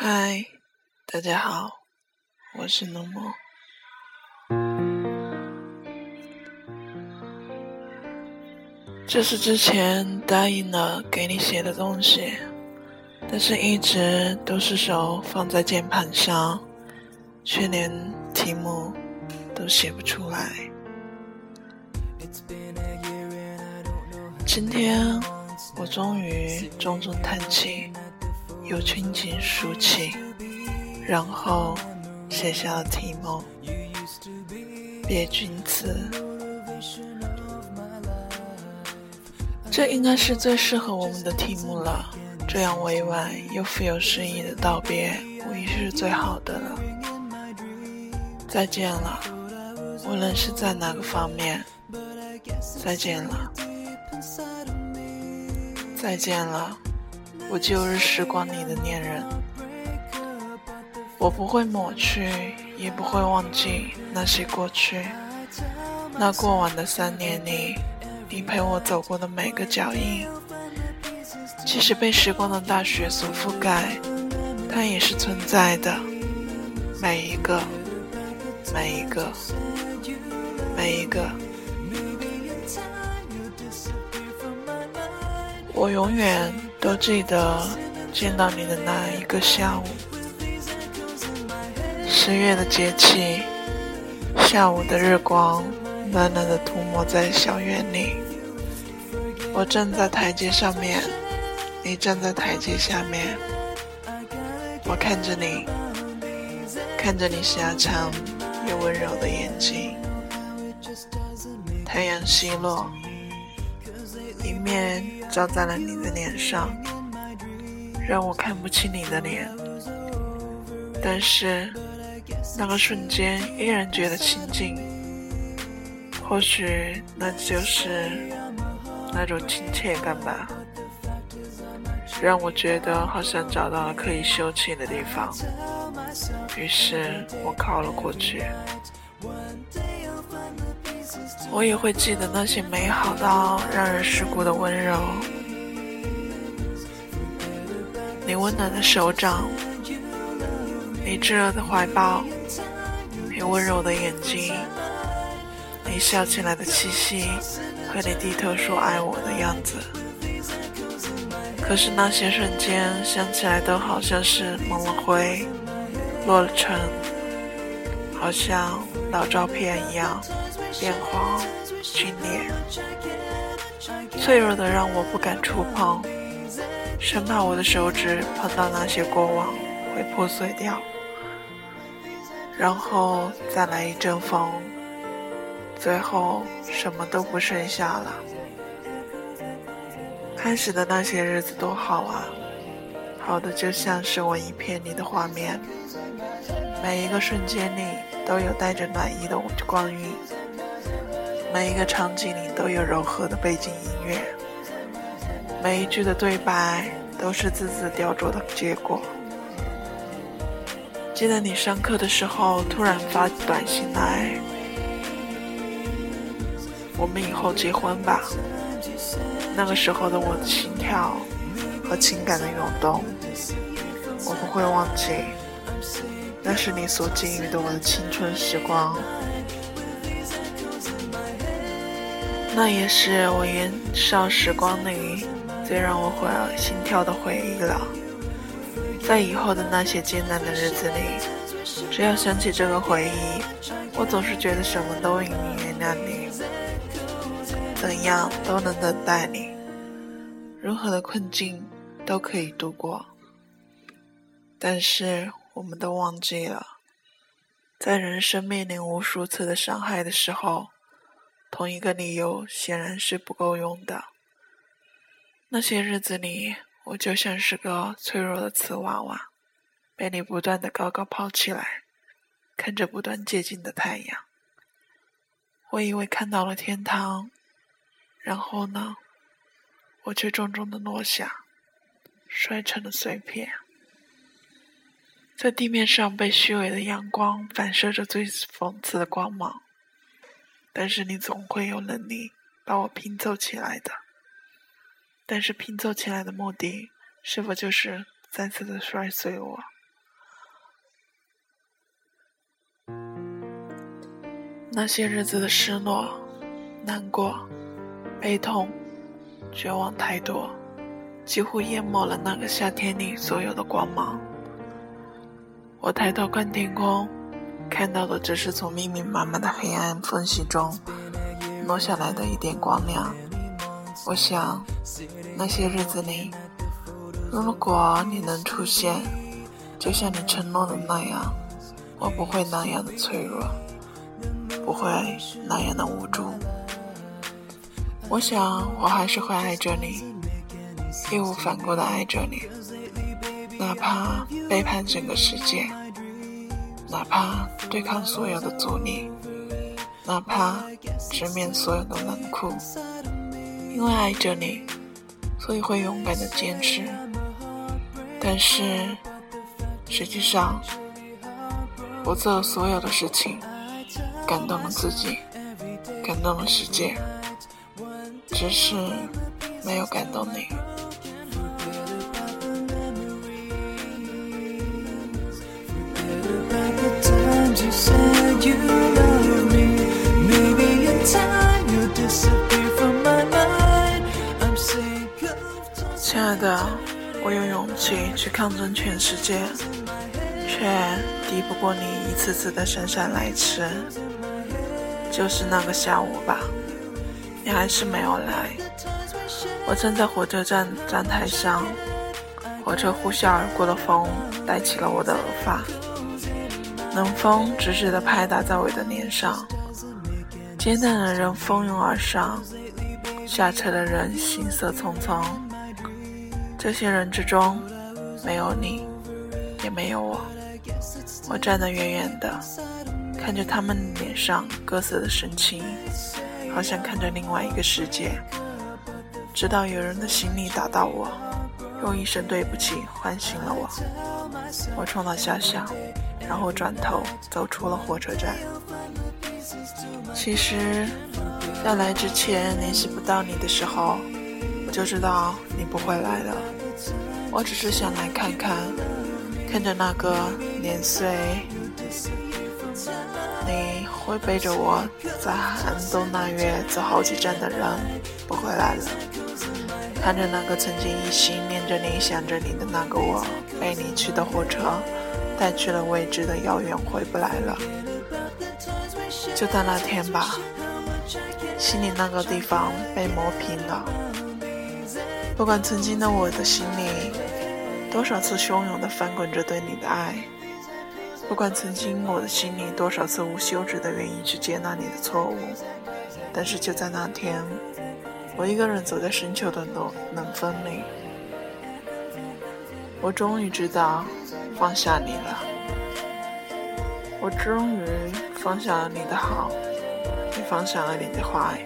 嗨，大家好，我是浓墨。这是之前答应了给你写的东西，但是一直都是手放在键盘上，却连题目都写不出来。今天我终于重重叹气，又轻轻舒气，然后写下了题目《别君子》。这应该是最适合我们的题目了。这样委婉又富有诗意的道别，无疑是最好的了。再见了，无论是在哪个方面。再见了，再见了，我旧日时光里的恋人。我不会抹去，也不会忘记那些过去。那过往的三年里。你陪我走过的每个脚印，即使被时光的大雪所覆盖，它也是存在的。每一个，每一个，每一个，我永远都记得见到你的那一个下午。十月的节气，下午的日光。暖暖的涂抹在小院里，我站在台阶上面，你站在台阶下面。我看着你，看着你狭长又温柔的眼睛。太阳西落，一面照在了你的脸上，让我看不清你的脸。但是那个瞬间依然觉得亲近。或许那就是那种亲切感吧，让我觉得好像找到了可以休憩的地方。于是我靠了过去。我也会记得那些美好到让人蚀骨的温柔，你温暖的手掌，你炙热的怀抱，你温柔的眼睛。你笑起来的气息，和你低头说爱我的样子，可是那些瞬间想起来都好像是蒙了灰，落了尘，好像老照片一样变黄皲裂，脆弱的让我不敢触碰，生怕我的手指碰到那些过往会破碎掉，然后再来一阵风。最后什么都不剩下了。开始的那些日子多好啊，好的就像是文艺片里的画面，每一个瞬间里都有带着暖意的光晕，每一个场景里都有柔和的背景音乐，每一句的对白都是字字雕琢的结果。记得你上课的时候突然发短信来。我们以后结婚吧。那个时候的我的心跳和情感的涌动，我不会忘记。那是你所给予的我的青春时光，那也是我年少时光里最让我会心跳的回忆了。在以后的那些艰难的日子里，只要想起这个回忆，我总是觉得什么都应原谅你。怎样都能等待你，任何的困境都可以度过。但是我们都忘记了，在人生面临无数次的伤害的时候，同一个理由显然是不够用的。那些日子里，我就像是个脆弱的瓷娃娃，被你不断的高高抛起来，看着不断接近的太阳。我以为看到了天堂。然后呢，我却重重的落下，摔成了碎片，在地面上被虚伪的阳光反射着最讽刺的光芒但是你总会有能力把我拼凑起来的。但是拼凑起来的目的是否就是再次的摔碎我？那些日子的失落难过悲痛绝望太多几乎淹没了那个夏天里所有的光芒。我抬头看天空，看到的只是从密密麻麻的黑暗缝隙中落下来的一点光亮。我想，那些日子里，如果你能出现，就像你承诺的那样，我不会那样的脆弱，不会那样的无助。我想，我还是会爱着你，义无反顾的爱着你，哪怕背叛整个世界，哪怕对抗所有的阻力，哪怕直面所有的冷酷。因为爱着你，所以会勇敢的坚持。但是，实际上，我做了所有的事情，感动了自己，感动了世界，只是没有感动你。亲爱的，我有勇气去抗争全世界，却敌不过你一次次的姗姗来迟。就是那个下午吧，你还是没有来。我站在火车站站台上，火车呼啸而过的风带起了我的额发，冷风直直的拍打在我的脸上。接站的人蜂拥而上，下车的人行色匆匆。这些人之中，没有你，也没有我。我站得远远的，看着他们脸上各色的神情，好像看着另外一个世界。直到有人的行李打到我，用一声对不起唤醒了我。我冲他笑笑，然后转头走出了火车站。其实，在来之前联系不到你的时候。我就知道你不会来了，我只是想来看看，看着那个年岁，你会背着我在寒冬腊月走好几站的人不会来了，看着那个曾经一心念着你想着你的那个我被你去的火车带去了未知的遥远回不来了，就在那天吧，心里那个地方被磨平了。不管曾经的我的心里多少次汹涌的翻滚着对你的爱，不管曾经我的心里多少次无休止的愿意去接纳你的错误，但是就在那天，我一个人走在深秋的冷冷风里，我终于知道放下你了。我终于放下了你的好，也放下了你的坏，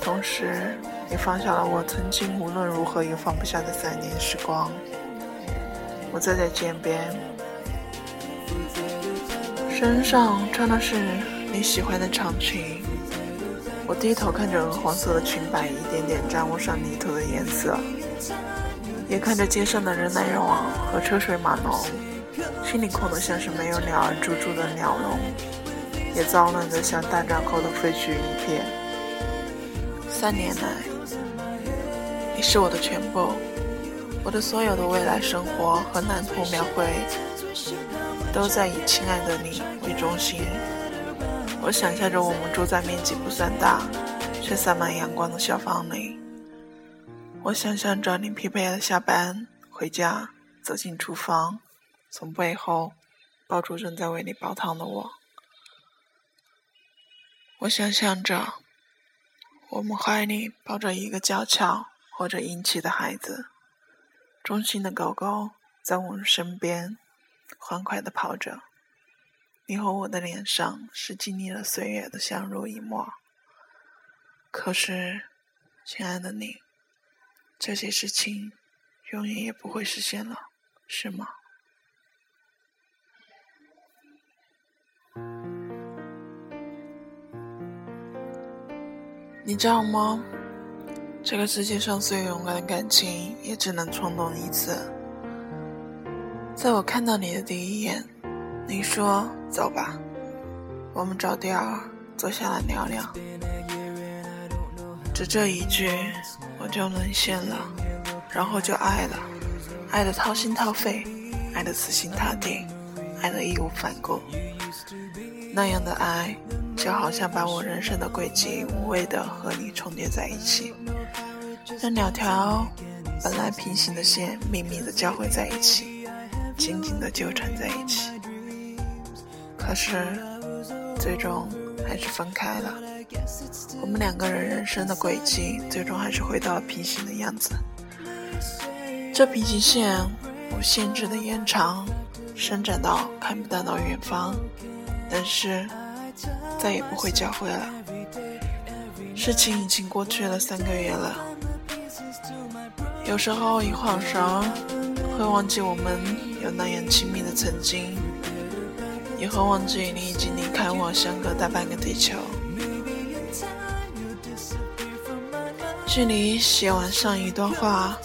同时。也放下了我曾经无论如何也放不下的三年时光。我坐在街边，身上穿的是你喜欢的长裙。我低头看着鹅黄色的裙摆一点点沾污上泥土的颜色，眼看着街上的人来人往和车水马龙，心里空得像是没有鸟儿住住的鸟笼，也糟乱得像大战后的废墟一片。三年来。你是我的全部，我的所有的未来生活和蓝图描绘，都在以亲爱的你为中心。我想象着我们住在面积不算大，却洒满阳光的小房里。我想象着你疲惫的下班回家，走进厨房，从背后抱住正在为你煲汤的我。我想象着我们怀里抱着一个娇俏。或者英气的孩子，忠心的狗狗在我们身边欢快地跑着。你和我的脸上是经历了岁月的相濡以沫。可是，亲爱的你，这些事情永远也不会实现了，是吗？你知道吗？这个世界上最勇敢的感情，也只能冲动一次。在我看到你的第一眼，你说：“走吧，我们找地儿坐下来聊聊。只这一句，我就沦陷了，然后就爱了，爱的掏心掏肺，爱的死心塌地，爱的义无反顾。那样的爱，就好像把我人生的轨迹无谓的和你重叠在一起，让两条本来平行的线秘密的交汇在一起，紧紧的纠缠在一起。可是，最终还是分开了。我们两个人人生的轨迹，最终还是回到了平行的样子。这平行线无限制的延长，伸展到看不到的远方。但是，再也不会交汇了。事情已经过去了三个月了。有时候一晃神，会忘记我们有那样亲密的曾经，也会忘记你已经离开我，相隔大半个地球。距离写完上一段话，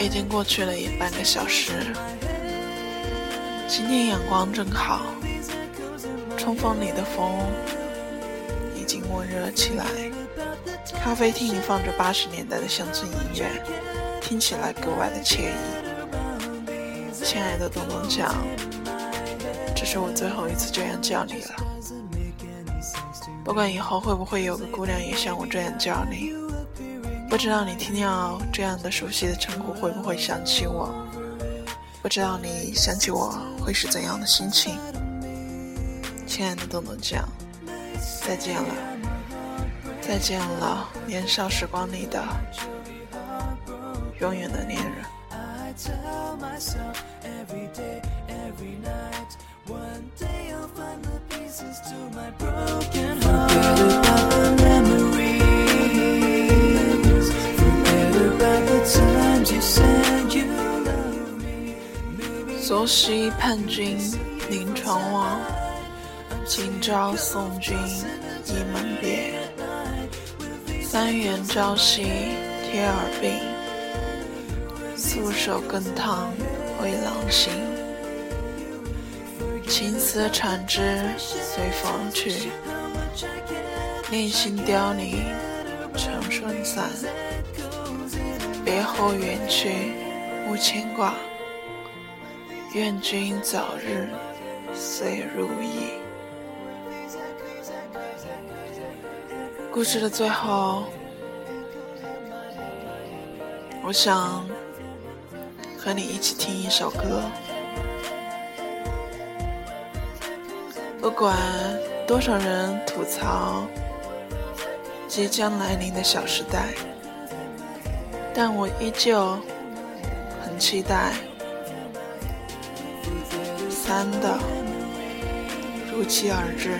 已经过去了一半个小时。今天阳光正好，冲锋里的风已经温热起来。咖啡厅里放着八十年代的乡村音乐，听起来格外的惬意。亲爱的东东酱，这是我最后一次这样叫你了。不管以后会不会有个姑娘也像我这样叫你，不知道你听到这样的熟悉的称呼会不会想起我。不知道你想起我会是怎样的心情，亲爱的豆豆酱，再见了，再见了，年少时光里的永远的恋人。昨夕叛军临床望，今朝送君倚门别。三元朝夕贴耳鬓，素手更烫回郎心。青丝缠枝随风去，念心凋零成春散。别后远去无牵挂。愿君早日岁如意。故事的最后，我想和你一起听一首歌。不管多少人吐槽即将来临的小时代，但我依旧很期待。三的如期而至，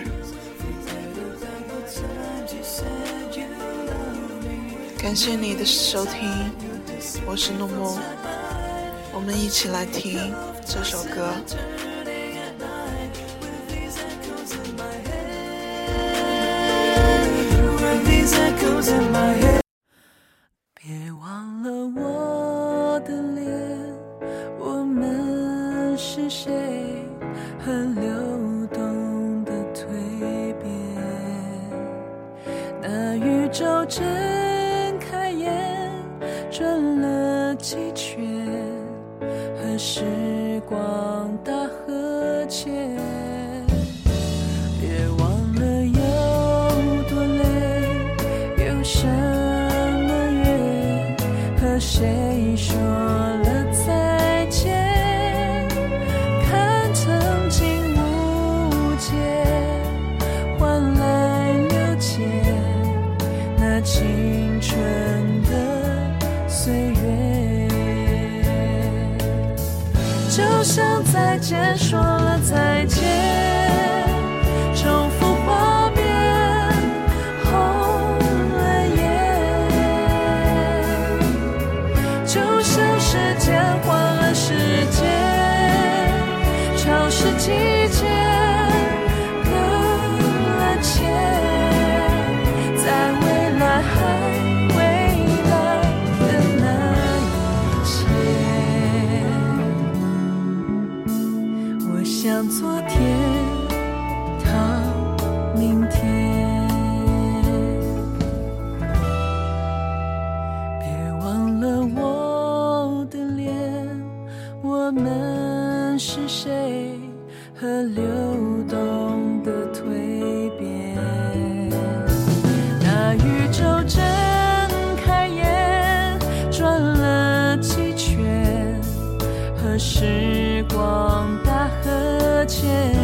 感谢你的收听，我是怒木，我们一起来听这首歌。别和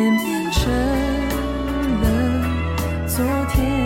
也变成了昨天。